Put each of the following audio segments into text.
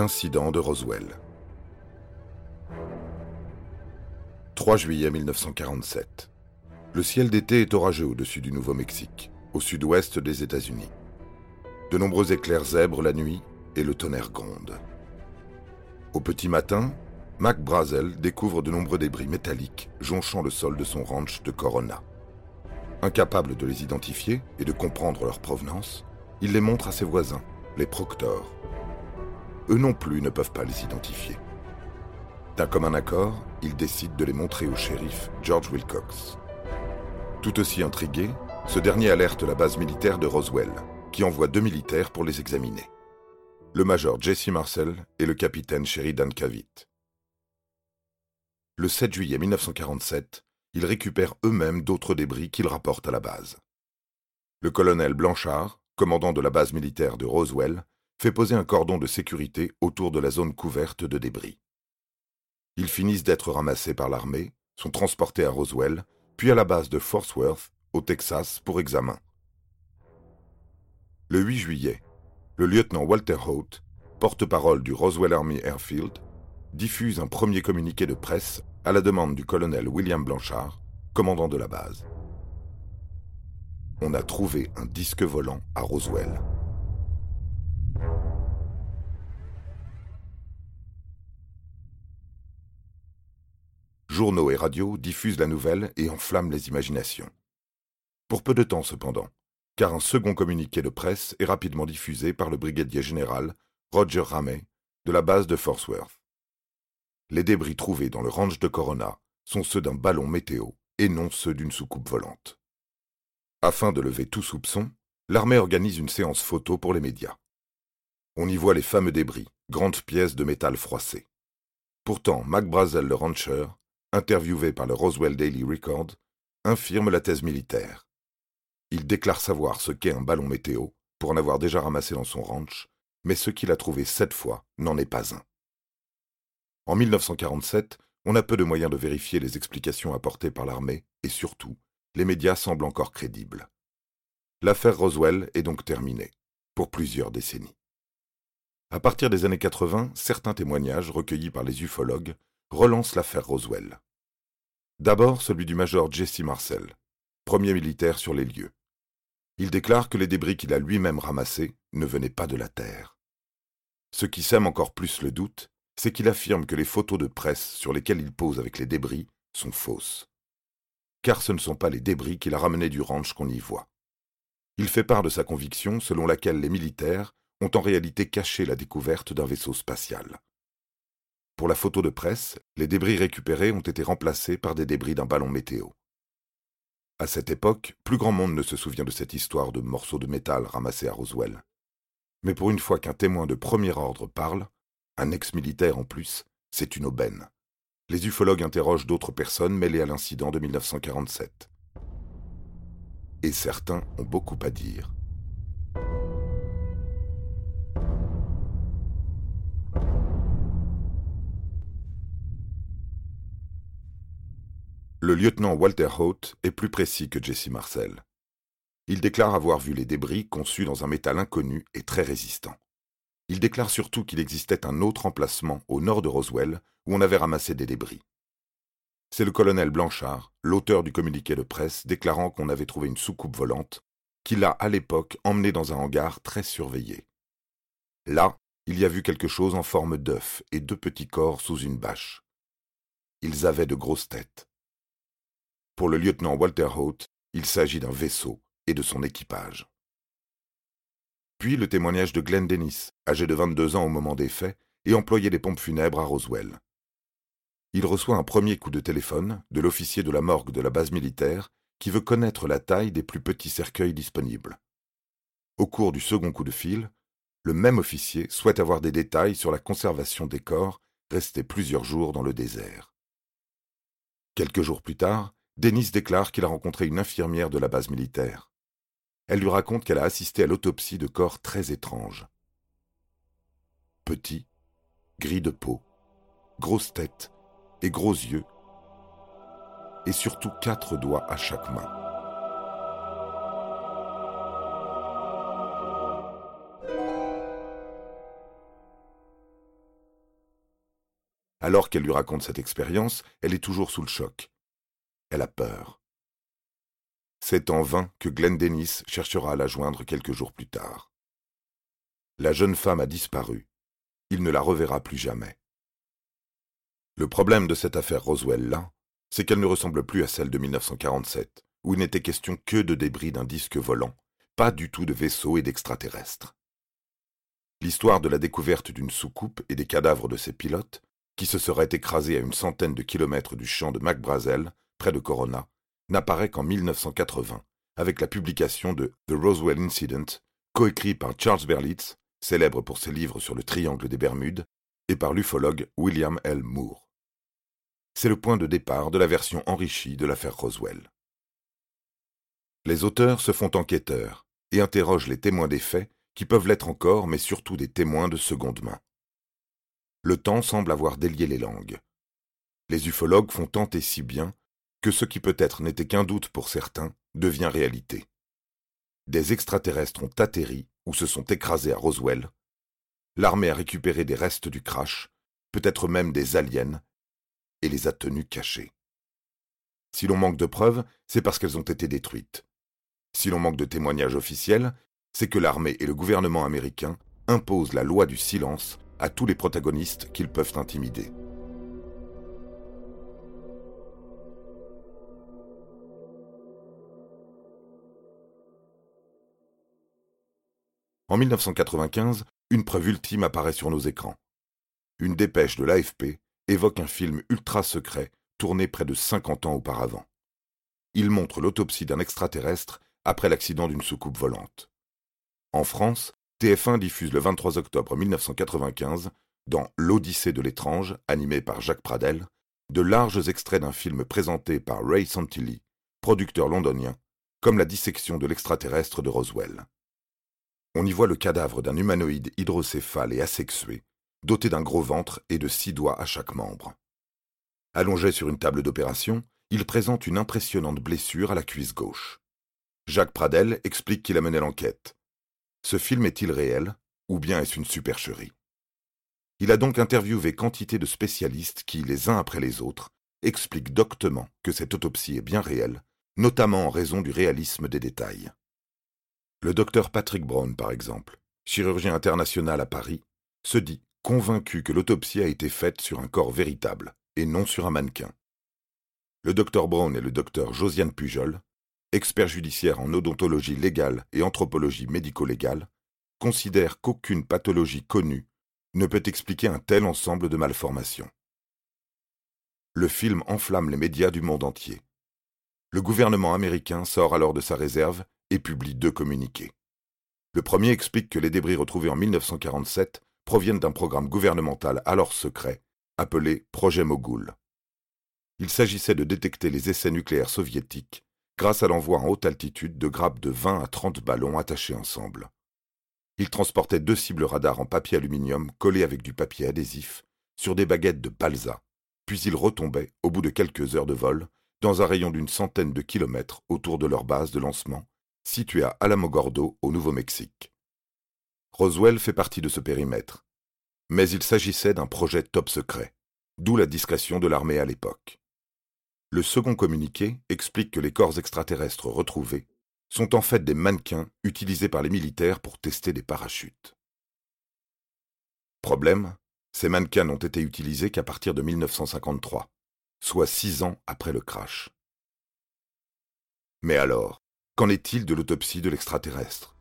L'incident de Roswell. 3 juillet 1947. Le ciel d'été est orageux au-dessus du Nouveau-Mexique, au sud-ouest des États-Unis. De nombreux éclairs zèbrent la nuit et le tonnerre gronde. Au petit matin, Mac Brazel découvre de nombreux débris métalliques jonchant le sol de son ranch de Corona. Incapable de les identifier et de comprendre leur provenance, il les montre à ses voisins, les Proctors, eux non plus ne peuvent pas les identifier. D'un commun accord, ils décident de les montrer au shérif George Wilcox. Tout aussi intrigué, ce dernier alerte la base militaire de Roswell, qui envoie deux militaires pour les examiner. Le major Jesse Marcel et le capitaine Sheridan Cavitt. Le 7 juillet 1947, ils récupèrent eux-mêmes d'autres débris qu'ils rapportent à la base. Le colonel Blanchard, commandant de la base militaire de Roswell, fait poser un cordon de sécurité autour de la zone couverte de débris. Ils finissent d'être ramassés par l'armée, sont transportés à Roswell, puis à la base de Fort Worth, au Texas, pour examen. Le 8 juillet, le lieutenant Walter Holt, porte-parole du Roswell Army Airfield, diffuse un premier communiqué de presse à la demande du colonel William Blanchard, commandant de la base. On a trouvé un disque volant à Roswell. Journaux et radios diffusent la nouvelle et enflamment les imaginations. Pour peu de temps cependant, car un second communiqué de presse est rapidement diffusé par le brigadier général Roger Ramey de la base de Fort Worth. Les débris trouvés dans le ranch de Corona sont ceux d'un ballon météo et non ceux d'une soucoupe volante. Afin de lever tout soupçon, l'armée organise une séance photo pour les médias. On y voit les fameux débris, grandes pièces de métal froissées. Pourtant, Mac Brazel, le rancher, interviewé par le Roswell Daily Record, infirme la thèse militaire. Il déclare savoir ce qu'est un ballon météo pour en avoir déjà ramassé dans son ranch, mais ce qu'il a trouvé sept fois n'en est pas un. En 1947, on a peu de moyens de vérifier les explications apportées par l'armée et surtout, les médias semblent encore crédibles. L'affaire Roswell est donc terminée, pour plusieurs décennies. À partir des années 80, certains témoignages recueillis par les ufologues relance l'affaire Roswell. D'abord celui du major Jesse Marcel, premier militaire sur les lieux. Il déclare que les débris qu'il a lui-même ramassés ne venaient pas de la Terre. Ce qui sème encore plus le doute, c'est qu'il affirme que les photos de presse sur lesquelles il pose avec les débris sont fausses. Car ce ne sont pas les débris qu'il a ramenés du ranch qu'on y voit. Il fait part de sa conviction selon laquelle les militaires ont en réalité caché la découverte d'un vaisseau spatial. Pour la photo de presse, les débris récupérés ont été remplacés par des débris d'un ballon météo. À cette époque, plus grand monde ne se souvient de cette histoire de morceaux de métal ramassés à Roswell. Mais pour une fois qu'un témoin de premier ordre parle, un ex-militaire en plus, c'est une aubaine. Les ufologues interrogent d'autres personnes mêlées à l'incident de 1947. Et certains ont beaucoup à dire. Le lieutenant Walter Holt est plus précis que Jesse Marcel. Il déclare avoir vu les débris conçus dans un métal inconnu et très résistant. Il déclare surtout qu'il existait un autre emplacement au nord de Roswell où on avait ramassé des débris. C'est le colonel Blanchard, l'auteur du communiqué de presse déclarant qu'on avait trouvé une soucoupe volante, qu'il a à l'époque emmenée dans un hangar très surveillé. Là, il y a vu quelque chose en forme d'œuf et deux petits corps sous une bâche. Ils avaient de grosses têtes. Pour le lieutenant Walter Holt, il s'agit d'un vaisseau et de son équipage. Puis le témoignage de Glenn Dennis, âgé de 22 ans au moment des faits, et employé des pompes funèbres à Roswell. il reçoit un premier coup de téléphone de l'officier de la morgue de la base militaire qui veut connaître la taille des plus petits cercueils disponibles. Au cours du second coup de fil, le même officier souhaite avoir des détails sur la conservation des corps restés plusieurs jours dans le désert. Quelques jours plus tard, Denis déclare qu'il a rencontré une infirmière de la base militaire. Elle lui raconte qu'elle a assisté à l'autopsie de corps très étranges. Petits, gris de peau, grosse tête et gros yeux, et surtout quatre doigts à chaque main. Alors qu'elle lui raconte cette expérience, elle est toujours sous le choc. Elle a peur. C'est en vain que Glenn Dennis cherchera à la joindre quelques jours plus tard. La jeune femme a disparu. Il ne la reverra plus jamais. Le problème de cette affaire Roswell-là, c'est qu'elle ne ressemble plus à celle de 1947, où il n'était question que de débris d'un disque volant, pas du tout de vaisseaux et d'extraterrestres. L'histoire de la découverte d'une soucoupe et des cadavres de ses pilotes, qui se seraient écrasés à une centaine de kilomètres du champ de McBrazel, près de Corona, n'apparaît qu'en 1980, avec la publication de The Roswell Incident, coécrit par Charles Berlitz, célèbre pour ses livres sur le triangle des Bermudes, et par l'ufologue William L. Moore c'est le point de départ de la version enrichie de l'affaire Roswell. Les auteurs se font enquêteurs et interrogent les témoins des faits, qui peuvent l'être encore, mais surtout des témoins de seconde main. Le temps semble avoir délié les langues. Les ufologues font tant et si bien que ce qui peut-être n'était qu'un doute pour certains devient réalité. Des extraterrestres ont atterri ou se sont écrasés à Roswell. L'armée a récupéré des restes du crash, peut-être même des aliens, et les a tenues cachées. Si l'on manque de preuves, c'est parce qu'elles ont été détruites. Si l'on manque de témoignages officiels, c'est que l'armée et le gouvernement américain imposent la loi du silence à tous les protagonistes qu'ils peuvent intimider. En 1995, une preuve ultime apparaît sur nos écrans. Une dépêche de l'AFP évoque un film ultra secret tourné près de 50 ans auparavant. Il montre l'autopsie d'un extraterrestre après l'accident d'une soucoupe volante. En France, TF1 diffuse le 23 octobre 1995, dans L'Odyssée de l'étrange, animé par Jacques Pradel, de larges extraits d'un film présenté par Ray Santilli, producteur londonien, comme la dissection de l'extraterrestre de Roswell. On y voit le cadavre d'un humanoïde hydrocéphale et asexué, doté d'un gros ventre et de six doigts à chaque membre. Allongé sur une table d'opération, il présente une impressionnante blessure à la cuisse gauche. Jacques Pradel explique qu'il a mené l'enquête. Ce film est-il réel, ou bien est-ce une supercherie? Il a donc interviewé quantité de spécialistes qui, les uns après les autres, expliquent doctement que cette autopsie est bien réelle, notamment en raison du réalisme des détails. Le docteur Patrick Brown, par exemple, chirurgien international à Paris, se dit convaincu que l'autopsie a été faite sur un corps véritable et non sur un mannequin. Le docteur Brown et le docteur Josiane Pujol, experts judiciaires en odontologie légale et anthropologie médico-légale, considèrent qu'aucune pathologie connue ne peut expliquer un tel ensemble de malformations. Le film enflamme les médias du monde entier. Le gouvernement américain sort alors de sa réserve et publie deux communiqués. Le premier explique que les débris retrouvés en 1947 proviennent d'un programme gouvernemental alors secret, appelé Projet Mogul. Il s'agissait de détecter les essais nucléaires soviétiques grâce à l'envoi en haute altitude de grappes de 20 à 30 ballons attachés ensemble. Il transportait deux cibles radars en papier aluminium collés avec du papier adhésif sur des baguettes de balsa, puis ils retombaient, au bout de quelques heures de vol, dans un rayon d'une centaine de kilomètres autour de leur base de lancement, située à Alamogordo, au Nouveau-Mexique. Roswell fait partie de ce périmètre. Mais il s'agissait d'un projet top secret, d'où la discrétion de l'armée à l'époque. Le second communiqué explique que les corps extraterrestres retrouvés sont en fait des mannequins utilisés par les militaires pour tester des parachutes. Problème, ces mannequins n'ont été utilisés qu'à partir de 1953, soit six ans après le crash. Mais alors, qu'en est-il de l'autopsie de l'extraterrestre?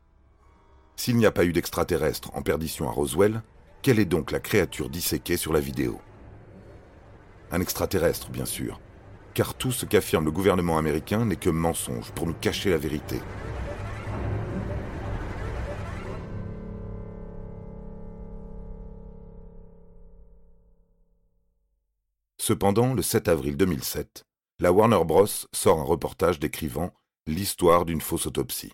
S'il n'y a pas eu d'extraterrestre en perdition à Roswell, quelle est donc la créature disséquée sur la vidéo? Un extraterrestre bien sûr, car tout ce qu'affirme le gouvernement américain n'est que mensonge pour nous cacher la vérité. Cependant, le 7 avril 2007, la Warner Bros. sort un reportage décrivant l'histoire d'une fausse autopsie.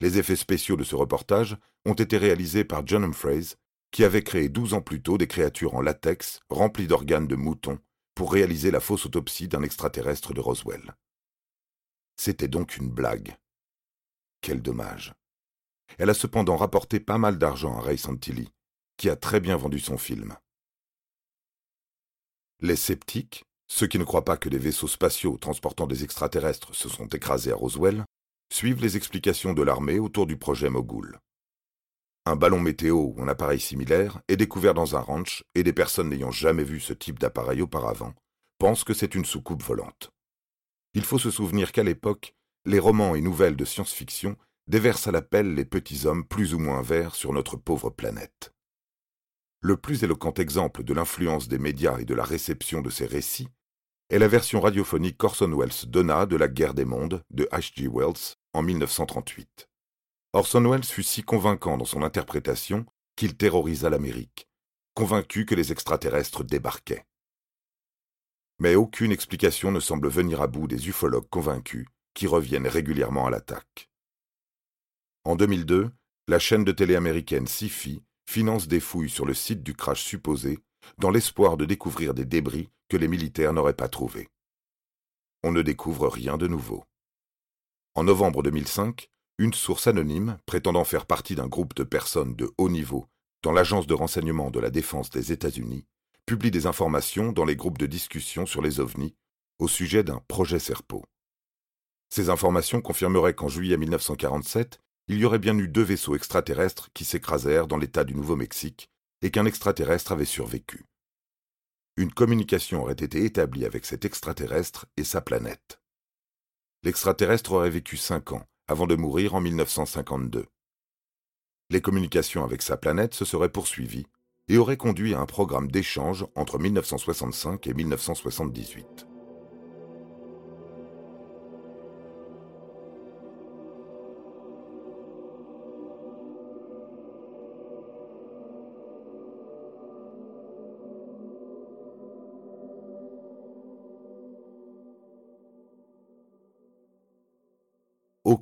Les effets spéciaux de ce reportage ont été réalisés par John Humphreys, qui avait créé 12 ans plus tôt des créatures en latex remplies d'organes de moutons pour réaliser la fausse autopsie d'un extraterrestre de Roswell. C'était donc une blague. Quel dommage. Elle a cependant rapporté pas mal d'argent à Ray Santilli, qui a très bien vendu son film. Les sceptiques, ceux qui ne croient pas que des vaisseaux spatiaux transportant des extraterrestres se sont écrasés à Roswell, suivent les explications de l'armée autour du projet Mogul. Un ballon météo ou un appareil similaire est découvert dans un ranch et des personnes n'ayant jamais vu ce type d'appareil auparavant pensent que c'est une soucoupe volante. Il faut se souvenir qu'à l'époque, les romans et nouvelles de science-fiction déversent à la pelle les petits hommes plus ou moins verts sur notre pauvre planète. Le plus éloquent exemple de l'influence des médias et de la réception de ces récits est la version radiophonique qu'Orson Welles donna de La guerre des mondes de H.G. Wells en 1938. Orson Welles fut si convaincant dans son interprétation qu'il terrorisa l'Amérique, convaincu que les extraterrestres débarquaient. Mais aucune explication ne semble venir à bout des ufologues convaincus qui reviennent régulièrement à l'attaque. En 2002, la chaîne de télé américaine SIFI finance des fouilles sur le site du crash supposé dans l'espoir de découvrir des débris que les militaires n'auraient pas trouvés. On ne découvre rien de nouveau. En novembre 2005, une source anonyme, prétendant faire partie d'un groupe de personnes de haut niveau dans l'agence de renseignement de la défense des États-Unis, publie des informations dans les groupes de discussion sur les ovnis au sujet d'un projet Serpo. Ces informations confirmeraient qu'en juillet 1947, il y aurait bien eu deux vaisseaux extraterrestres qui s'écrasèrent dans l'état du Nouveau-Mexique et qu'un extraterrestre avait survécu. Une communication aurait été établie avec cet extraterrestre et sa planète. L'extraterrestre aurait vécu cinq ans avant de mourir en 1952. Les communications avec sa planète se seraient poursuivies et auraient conduit à un programme d'échange entre 1965 et 1978.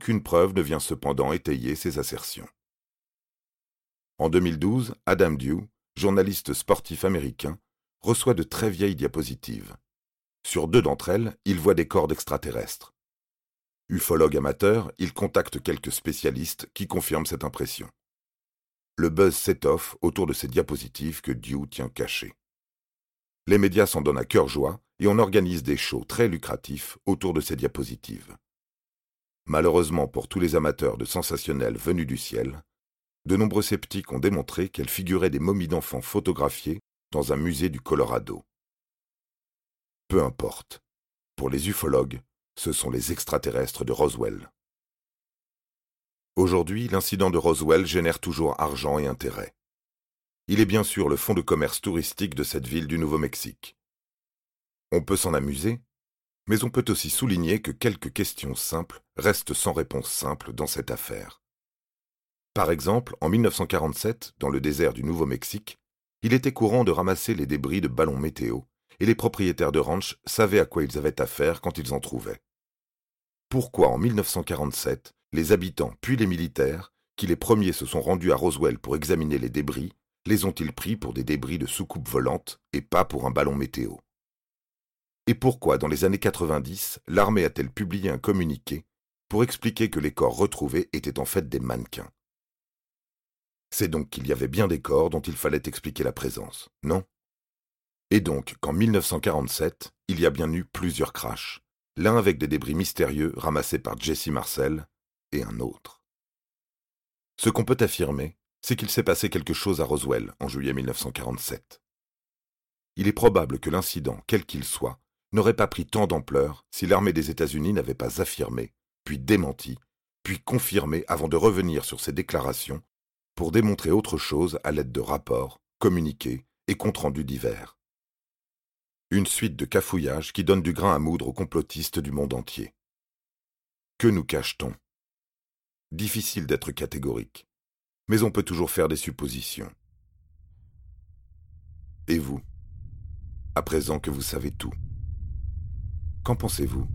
Aucune preuve ne vient cependant étayer ces assertions. En 2012, Adam Dew, journaliste sportif américain, reçoit de très vieilles diapositives. Sur deux d'entre elles, il voit des corps d'extraterrestres. Ufologue amateur, il contacte quelques spécialistes qui confirment cette impression. Le buzz s'étoffe autour de ces diapositives que Dew tient cachées. Les médias s'en donnent à cœur joie et on organise des shows très lucratifs autour de ces diapositives. Malheureusement pour tous les amateurs de sensationnels venus du ciel, de nombreux sceptiques ont démontré qu'elles figuraient des momies d'enfants photographiées dans un musée du Colorado. Peu importe. Pour les ufologues, ce sont les extraterrestres de Roswell. Aujourd'hui, l'incident de Roswell génère toujours argent et intérêt. Il est bien sûr le fonds de commerce touristique de cette ville du Nouveau-Mexique. On peut s'en amuser, mais on peut aussi souligner que quelques questions simples restent sans réponse simple dans cette affaire. Par exemple, en 1947, dans le désert du Nouveau-Mexique, il était courant de ramasser les débris de ballons météo, et les propriétaires de ranch savaient à quoi ils avaient affaire quand ils en trouvaient. Pourquoi en 1947, les habitants puis les militaires, qui les premiers se sont rendus à Roswell pour examiner les débris, les ont-ils pris pour des débris de soucoupe volante et pas pour un ballon météo? Et pourquoi, dans les années 90, l'armée a-t-elle publié un communiqué pour expliquer que les corps retrouvés étaient en fait des mannequins? C'est donc qu'il y avait bien des corps dont il fallait expliquer la présence, non? Et donc qu'en 1947, il y a bien eu plusieurs crashs, l'un avec des débris mystérieux ramassés par Jesse Marcel et un autre. Ce qu'on peut affirmer, c'est qu'il s'est passé quelque chose à Roswell en juillet 1947. Il est probable que l'incident, quel qu'il soit, n'aurait pas pris tant d'ampleur si l'armée des États-Unis n'avait pas affirmé, puis démenti, puis confirmé avant de revenir sur ses déclarations pour démontrer autre chose à l'aide de rapports, communiqués et comptes rendus divers. Une suite de cafouillages qui donnent du grain à moudre aux complotistes du monde entier. Que nous cache-t-on? Difficile d'être catégorique, mais on peut toujours faire des suppositions. Et vous? À présent que vous savez tout, qu'en pensez-vous?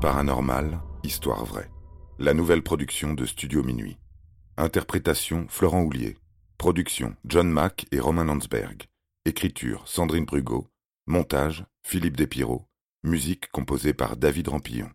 Paranormal, histoire vraie. La nouvelle production de Studio Minuit. Interprétation Florent Houlier. Production John Mack et Romain Landsberg. Écriture Sandrine Brugot. Montage Philippe Despiraux. Musique composée par David Rampillon.